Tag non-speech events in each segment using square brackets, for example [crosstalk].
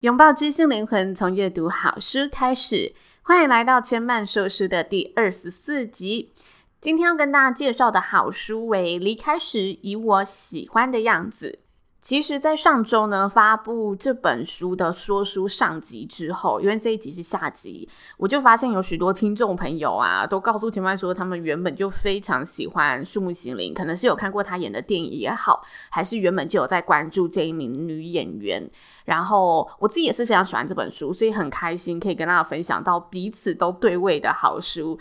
拥抱知性灵魂，从阅读好书开始。欢迎来到千嫚说书的第二十四集。今天要跟大家介绍的好书为《离开时以我喜欢的样子》。其实，在上周呢发布这本书的说书上集之后，因为这一集是下集，我就发现有许多听众朋友啊，都告诉前面说，他们原本就非常喜欢树木心林，可能是有看过他演的电影也好，还是原本就有在关注这一名女演员。然后我自己也是非常喜欢这本书，所以很开心可以跟大家分享到彼此都对味的好书。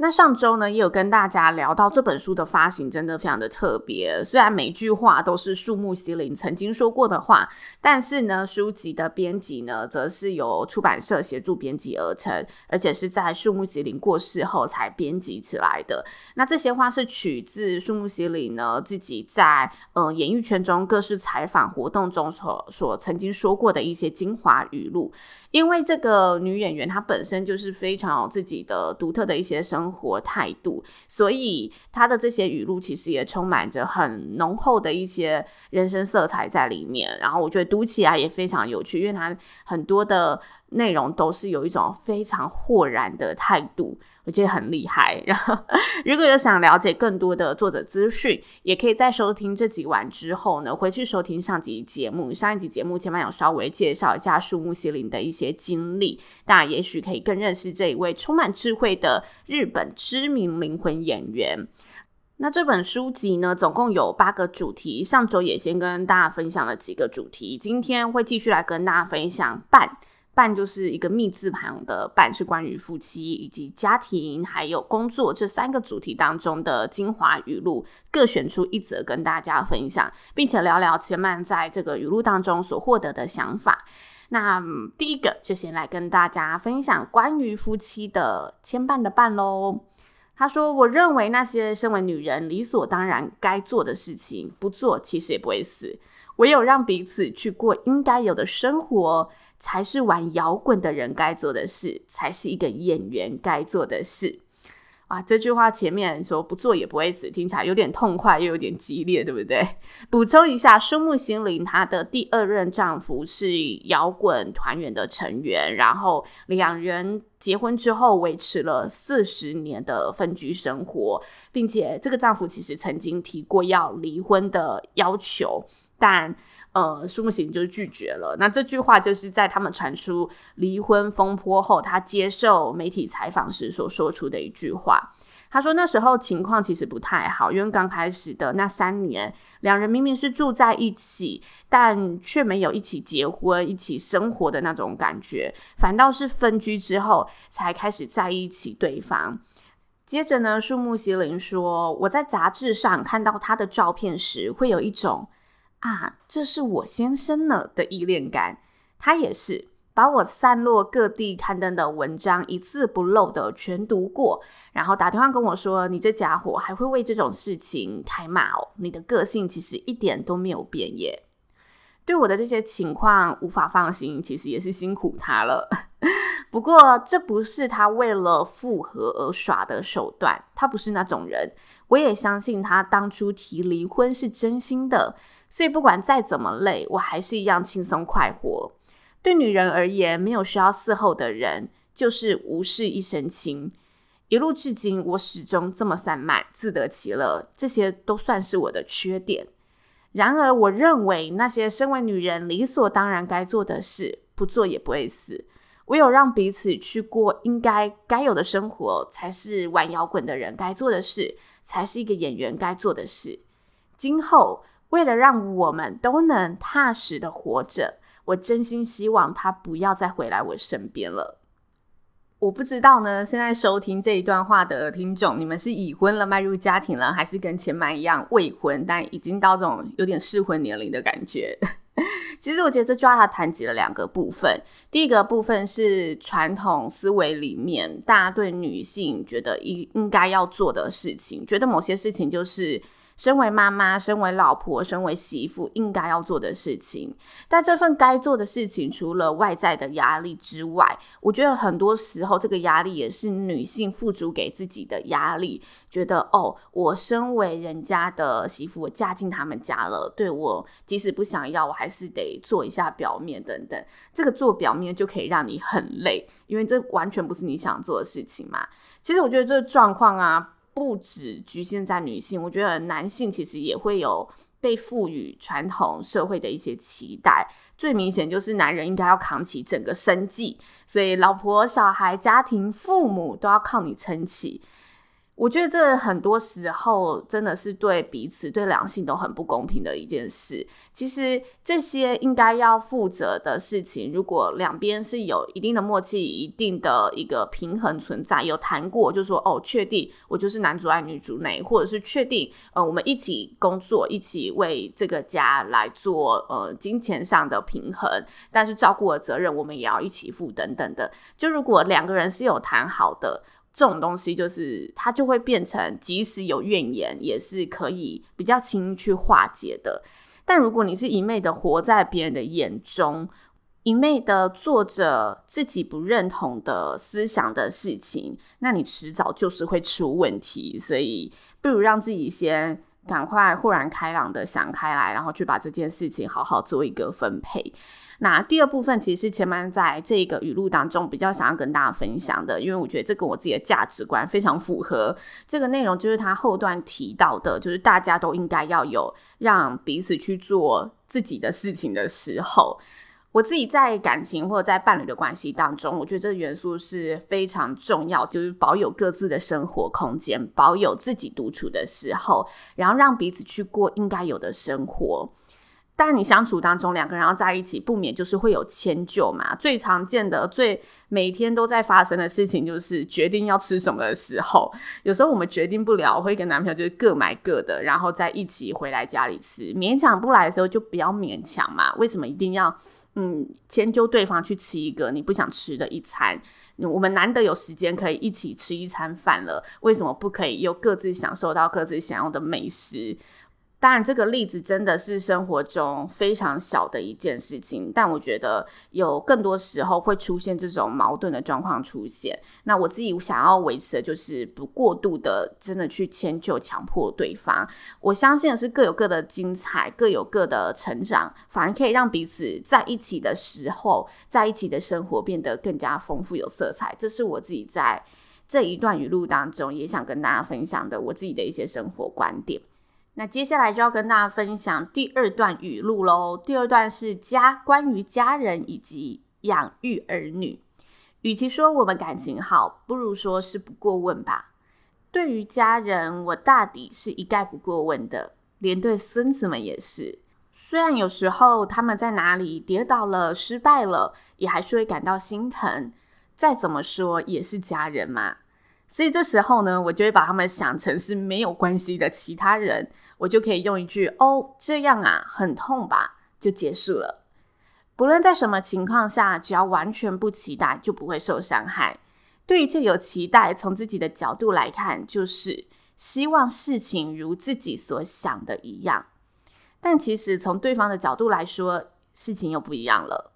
那上周呢，也有跟大家聊到这本书的发行真的非常的特别。虽然每句话都是树木希林曾经说过的话，但是呢，书籍的编辑呢，则是由出版社协助编辑而成，而且是在树木希林过世后才编辑起来的。那这些话是取自树木希林呢自己在呃演艺圈中各式采访活动中所所曾经说过的一些精华语录。因为这个女演员她本身就是非常有自己的独特的一些生活态度，所以他的这些语录其实也充满着很浓厚的一些人生色彩在里面。然后我觉得读起来也非常有趣，因为他很多的。内容都是有一种非常豁然的态度，我觉得很厉害。然后，如果有想了解更多的作者资讯，也可以在收听这集完之后呢，回去收听上集节目。上一集节目前面有稍微介绍一下树木希林的一些经历，大家也许可以更认识这一位充满智慧的日本知名灵魂演员。那这本书籍呢，总共有八个主题。上周也先跟大家分享了几个主题，今天会继续来跟大家分享半。伴就是一个密字旁的伴，是关于夫妻以及家庭还有工作这三个主题当中的精华语录，各选出一则跟大家分享，并且聊聊千嫚在这个语录当中所获得的想法。那第一个就先来跟大家分享关于夫妻的牵绊的绊喽。他说：“我认为那些身为女人理所当然该做的事情，不做其实也不会死。唯有让彼此去过应该有的生活。”才是玩摇滚的人该做的事，才是一个演员该做的事。啊，这句话前面说不做也不会死，听起来有点痛快又有点激烈，对不对？[laughs] 补充一下，树木心林她的第二任丈夫是摇滚团员的成员，然后两人结婚之后维持了四十年的分居生活，并且这个丈夫其实曾经提过要离婚的要求，但。呃，树木希林就拒绝了。那这句话就是在他们传出离婚风波后，他接受媒体采访时所说出的一句话。他说那时候情况其实不太好，因为刚开始的那三年，两人明明是住在一起，但却没有一起结婚、一起生活的那种感觉，反倒是分居之后才开始在一起对方。接着呢，树木希林说：“我在杂志上看到他的照片时，会有一种。”啊，这是我先生呢的依恋感，他也是把我散落各地刊登的文章一字不漏的全读过，然后打电话跟我说：“你这家伙还会为这种事情开骂哦，你的个性其实一点都没有变耶。”对我的这些情况无法放心，其实也是辛苦他了。[laughs] 不过这不是他为了复合而耍的手段，他不是那种人。我也相信他当初提离婚是真心的。所以不管再怎么累，我还是一样轻松快活。对女人而言，没有需要伺候的人，就是无事一身轻。一路至今，我始终这么散漫，自得其乐，这些都算是我的缺点。然而，我认为那些身为女人理所当然该做的事，不做也不会死。唯有让彼此去过应该该有的生活，才是玩摇滚的人该做的事，才是一个演员该做的事。今后。为了让我们都能踏实的活着，我真心希望他不要再回来我身边了。我不知道呢，现在收听这一段话的听众，你们是已婚了，迈入家庭了，还是跟前面一样未婚，但已经到这种有点适婚年龄的感觉？[laughs] 其实我觉得这句话它谈及了两个部分，第一个部分是传统思维里面大家对女性觉得应应该要做的事情，觉得某些事情就是。身为妈妈、身为老婆、身为媳妇，应该要做的事情。但这份该做的事情，除了外在的压力之外，我觉得很多时候这个压力也是女性付诸给自己的压力。觉得哦，我身为人家的媳妇，我嫁进他们家了，对，我即使不想要，我还是得做一下表面等等。这个做表面就可以让你很累，因为这完全不是你想做的事情嘛。其实我觉得这个状况啊。不止局限在女性，我觉得男性其实也会有被赋予传统社会的一些期待。最明显就是男人应该要扛起整个生计，所以老婆、小孩、家庭、父母都要靠你撑起。我觉得这很多时候真的是对彼此、对两性都很不公平的一件事。其实这些应该要负责的事情，如果两边是有一定的默契、一定的一个平衡存在，有谈过，就说哦，确定我就是男主外女主内，或者是确定呃，我们一起工作，一起为这个家来做呃金钱上的平衡，但是照顾的责任我们也要一起负等等的。就如果两个人是有谈好的。这种东西就是它就会变成，即使有怨言，也是可以比较轻易去化解的。但如果你是一昧的活在别人的眼中，一昧的做着自己不认同的思想的事情，那你迟早就是会出问题。所以，不如让自己先赶快豁然开朗的想开来，然后去把这件事情好好做一个分配。那第二部分其实是千曼在这个语录当中比较想要跟大家分享的，因为我觉得这跟我自己的价值观非常符合。这个内容就是他后段提到的，就是大家都应该要有让彼此去做自己的事情的时候。我自己在感情或者在伴侣的关系当中，我觉得这个元素是非常重要，就是保有各自的生活空间，保有自己独处的时候，然后让彼此去过应该有的生活。但你相处当中，两个人要在一起，不免就是会有迁就嘛。最常见的、最每天都在发生的事情，就是决定要吃什么的时候，有时候我们决定不了，会跟男朋友就是各买各的，然后再一起回来家里吃。勉强不来的时候，就不要勉强嘛。为什么一定要嗯迁就对方去吃一个你不想吃的一餐？我们难得有时间可以一起吃一餐饭了，为什么不可以又各自享受到各自想要的美食？当然，这个例子真的是生活中非常小的一件事情，但我觉得有更多时候会出现这种矛盾的状况出现。那我自己想要维持的就是不过度的，真的去迁就、强迫对方。我相信的是各有各的精彩，各有各的成长，反而可以让彼此在一起的时候，在一起的生活变得更加丰富有色彩。这是我自己在这一段语录当中也想跟大家分享的，我自己的一些生活观点。那接下来就要跟大家分享第二段语录喽。第二段是家，关于家人以及养育儿女。与其说我们感情好，不如说是不过问吧。对于家人，我大抵是一概不过问的，连对孙子们也是。虽然有时候他们在哪里跌倒了、失败了，也还是会感到心疼。再怎么说也是家人嘛。所以这时候呢，我就会把他们想成是没有关系的其他人。我就可以用一句“哦，这样啊，很痛吧”就结束了。不论在什么情况下，只要完全不期待，就不会受伤害。对一切有期待，从自己的角度来看，就是希望事情如自己所想的一样。但其实从对方的角度来说，事情又不一样了。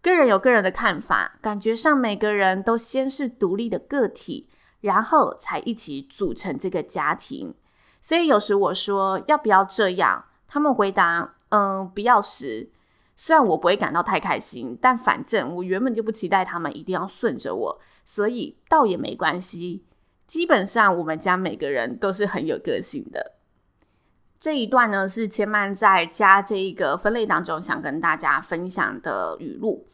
个人有个人的看法，感觉上每个人都先是独立的个体，然后才一起组成这个家庭。所以有时我说要不要这样，他们回答嗯，不要时。虽然我不会感到太开心，但反正我原本就不期待他们一定要顺着我，所以倒也没关系。基本上我们家每个人都是很有个性的。这一段呢，是千曼在家这一个分类当中想跟大家分享的语录。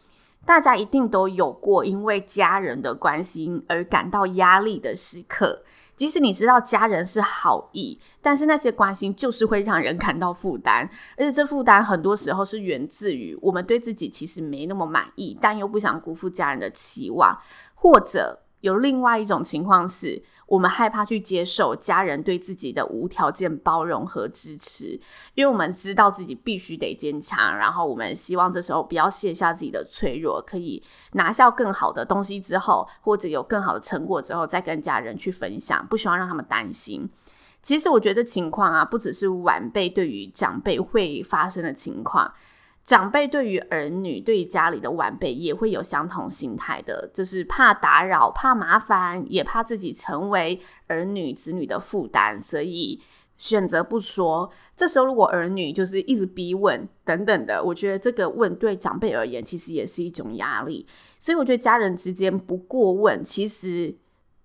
大家一定都有过因为家人的关心而感到压力的时刻。即使你知道家人是好意，但是那些关心就是会让人感到负担，而且这负担很多时候是源自于我们对自己其实没那么满意，但又不想辜负家人的期望，或者有另外一种情况是，我们害怕去接受家人对自己的无条件包容和支持，因为我们知道自己必须得坚强，然后我们希望这时候不要卸下自己的脆弱，可以拿下更好的东西之后，或者有更好的成果之后，再跟家人去分享，不希望让他们担心。其实我觉得这情况啊，不只是晚辈对于长辈会发生的情况。长辈对于儿女、对于家里的晚辈也会有相同心态的，就是怕打扰、怕麻烦，也怕自己成为儿女子女的负担，所以选择不说。这时候如果儿女就是一直逼问等等的，我觉得这个问对长辈而言其实也是一种压力。所以我觉得家人之间不过问，其实。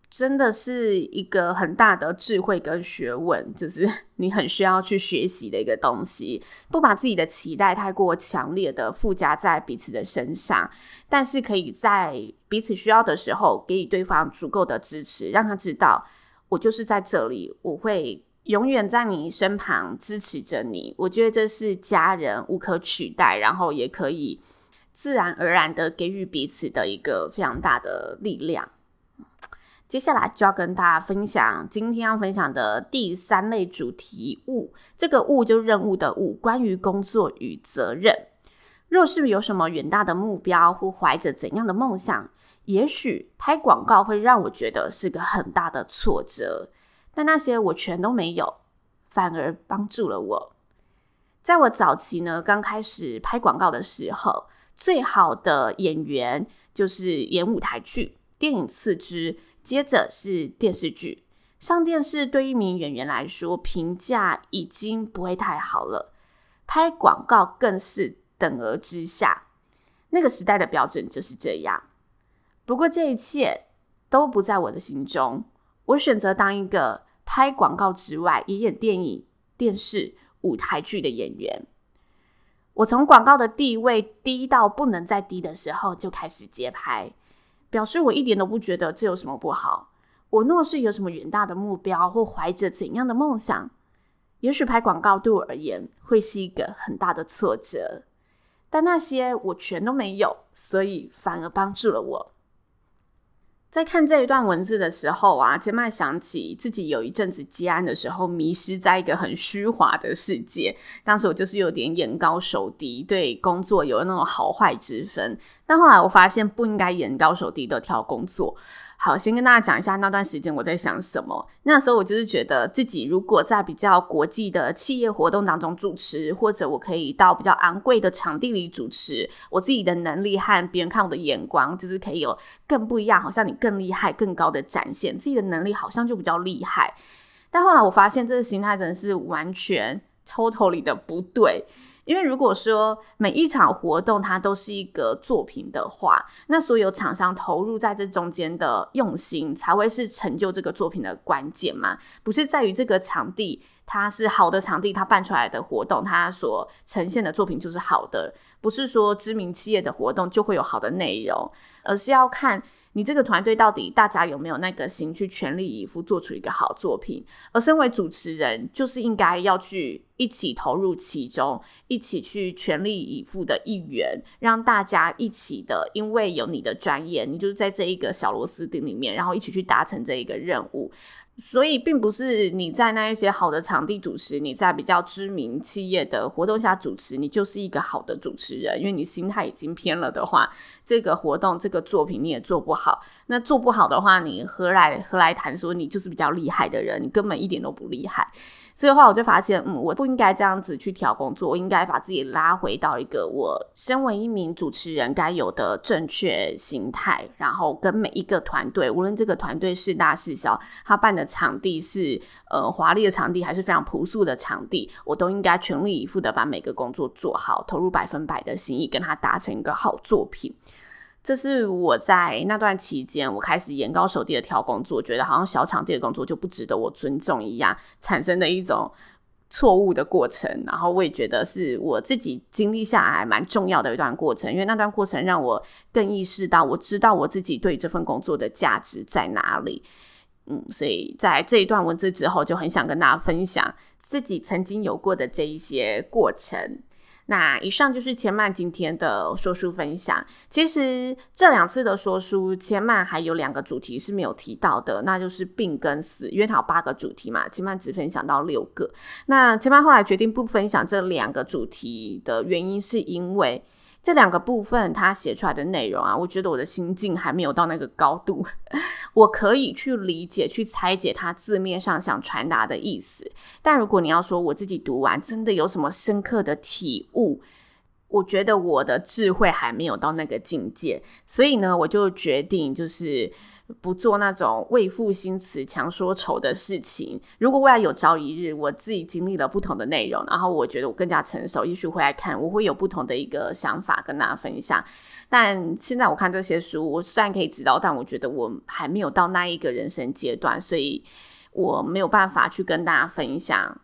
真的是一个很大的智慧跟学问，就是 [laughs] 你很需要去学习的一个东西。不把自己的期待太过强烈的附加在彼此的身上，但是可以在彼此需要的时候给予对方足够的支持，让他知道我就是在这里，我会永远在你身旁支持着你。我觉得这是家人无可取代，然后也可以自然而然的给予彼此的一个非常大的力量。接下来就要跟大家分享今天要分享的第三类主题物，这个物就是任务的物，关于工作与责任。若是有什么远大的目标或怀着怎样的梦想，也许拍广告会让我觉得是个很大的挫折，但那些我全都没有，反而帮助了我。在我早期呢，刚开始拍广告的时候，最好的演员就是演舞台剧、电影次之。接着是电视剧，上电视对一名演员来说评价已经不会太好了，拍广告更是等而之下。那个时代的标准就是这样。不过这一切都不在我的心中，我选择当一个拍广告之外也演电影、电视、舞台剧的演员。我从广告的地位低到不能再低的时候就开始接拍。表示我一点都不觉得这有什么不好。我若是有什么远大的目标，或怀着怎样的梦想，也许拍广告对我而言会是一个很大的挫折。但那些我全都没有，所以反而帮助了我。在看这一段文字的时候啊，杰麦想起自己有一阵子积案的时候，迷失在一个很虚华的世界。当时我就是有点眼高手低，对工作有那种好坏之分。但后来我发现不应该眼高手低的挑工作。好，先跟大家讲一下那段时间我在想什么。那时候我就是觉得自己如果在比较国际的企业活动当中主持，或者我可以到比较昂贵的场地里主持，我自己的能力和别人看我的眼光，就是可以有更不一样，好像你更厉害、更高的展现，自己的能力好像就比较厉害。但后来我发现这个心态真的是完全 totally 的不对。因为如果说每一场活动它都是一个作品的话，那所有厂商投入在这中间的用心，才会是成就这个作品的关键嘛。不是在于这个场地它是好的场地，它办出来的活动，它所呈现的作品就是好的。不是说知名企业的活动就会有好的内容，而是要看。你这个团队到底大家有没有那个心去全力以赴做出一个好作品？而身为主持人，就是应该要去一起投入其中，一起去全力以赴的一员，让大家一起的，因为有你的专业，你就是在这一个小螺丝钉里面，然后一起去达成这一个任务。所以，并不是你在那一些好的场地主持，你在比较知名企业的活动下主持，你就是一个好的主持人。因为你心态已经偏了的话，这个活动、这个作品你也做不好。那做不好的话，你何来何来谈说你就是比较厉害的人？你根本一点都不厉害。这个话我就发现，嗯，我不应该这样子去调工作，我应该把自己拉回到一个我身为一名主持人该有的正确心态，然后跟每一个团队，无论这个团队是大是小，他办的场地是呃华丽的场地，还是非常朴素的场地，我都应该全力以赴的把每个工作做好，投入百分百的心意，跟他达成一个好作品。这是我在那段期间，我开始眼高手低的挑工作，觉得好像小场地的工作就不值得我尊重一样，产生的一种错误的过程。然后我也觉得是我自己经历下来蛮重要的一段过程，因为那段过程让我更意识到，我知道我自己对这份工作的价值在哪里。嗯，所以在这一段文字之后，就很想跟大家分享自己曾经有过的这一些过程。那以上就是千曼今天的说书分享。其实这两次的说书，千曼还有两个主题是没有提到的，那就是病跟死。因为它有八个主题嘛，千曼只分享到六个。那千曼后来决定不分享这两个主题的原因，是因为这两个部分他写出来的内容啊，我觉得我的心境还没有到那个高度，[laughs] 我可以去理解、去拆解他字面上想传达的意思。但如果你要说我自己读完真的有什么深刻的体悟，我觉得我的智慧还没有到那个境界，所以呢，我就决定就是。不做那种为赋新词强说愁的事情。如果未来有朝一日，我自己经历了不同的内容，然后我觉得我更加成熟，也许会来看，我会有不同的一个想法跟大家分享。但现在我看这些书，我虽然可以知道，但我觉得我还没有到那一个人生阶段，所以我没有办法去跟大家分享。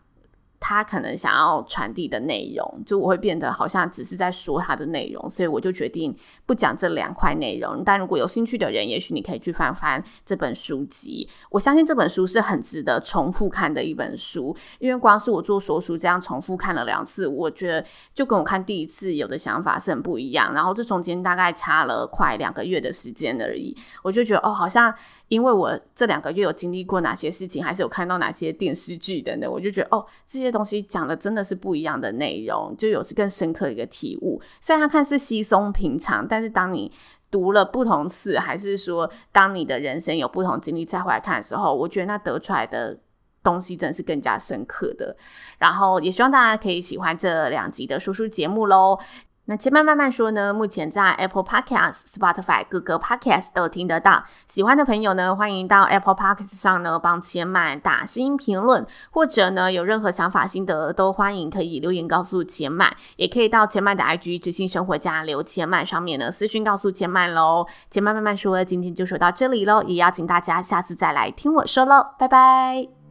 他可能想要传递的内容，就我会变得好像只是在说他的内容，所以我就决定不讲这两块内容。但如果有兴趣的人，也许你可以去翻翻这本书籍。我相信这本书是很值得重复看的一本书，因为光是我做说书这样重复看了两次，我觉得就跟我看第一次有的想法是很不一样。然后这中间大概差了快两个月的时间而已，我就觉得哦，好像。因为我这两个月有经历过哪些事情，还是有看到哪些电视剧等等，我就觉得哦，这些东西讲的真的是不一样的内容，就有更深刻的一个体悟。虽然它看似稀松平常，但是当你读了不同次，还是说当你的人生有不同经历再回来看的时候，我觉得那得出来的东西真的是更加深刻的。然后也希望大家可以喜欢这两集的叔叔节目喽。那千曼慢慢说呢，目前在 Apple Podcast、Spotify 各个 Podcast 都听得到。喜欢的朋友呢，欢迎到 Apple Podcast 上呢帮千曼打星评论，或者呢有任何想法心得，都欢迎可以留言告诉千曼，也可以到千曼的 IG 知性生活家留千曼上面呢私讯告诉千曼喽。千曼慢慢说，今天就说到这里喽，也邀请大家下次再来听我说喽，拜拜。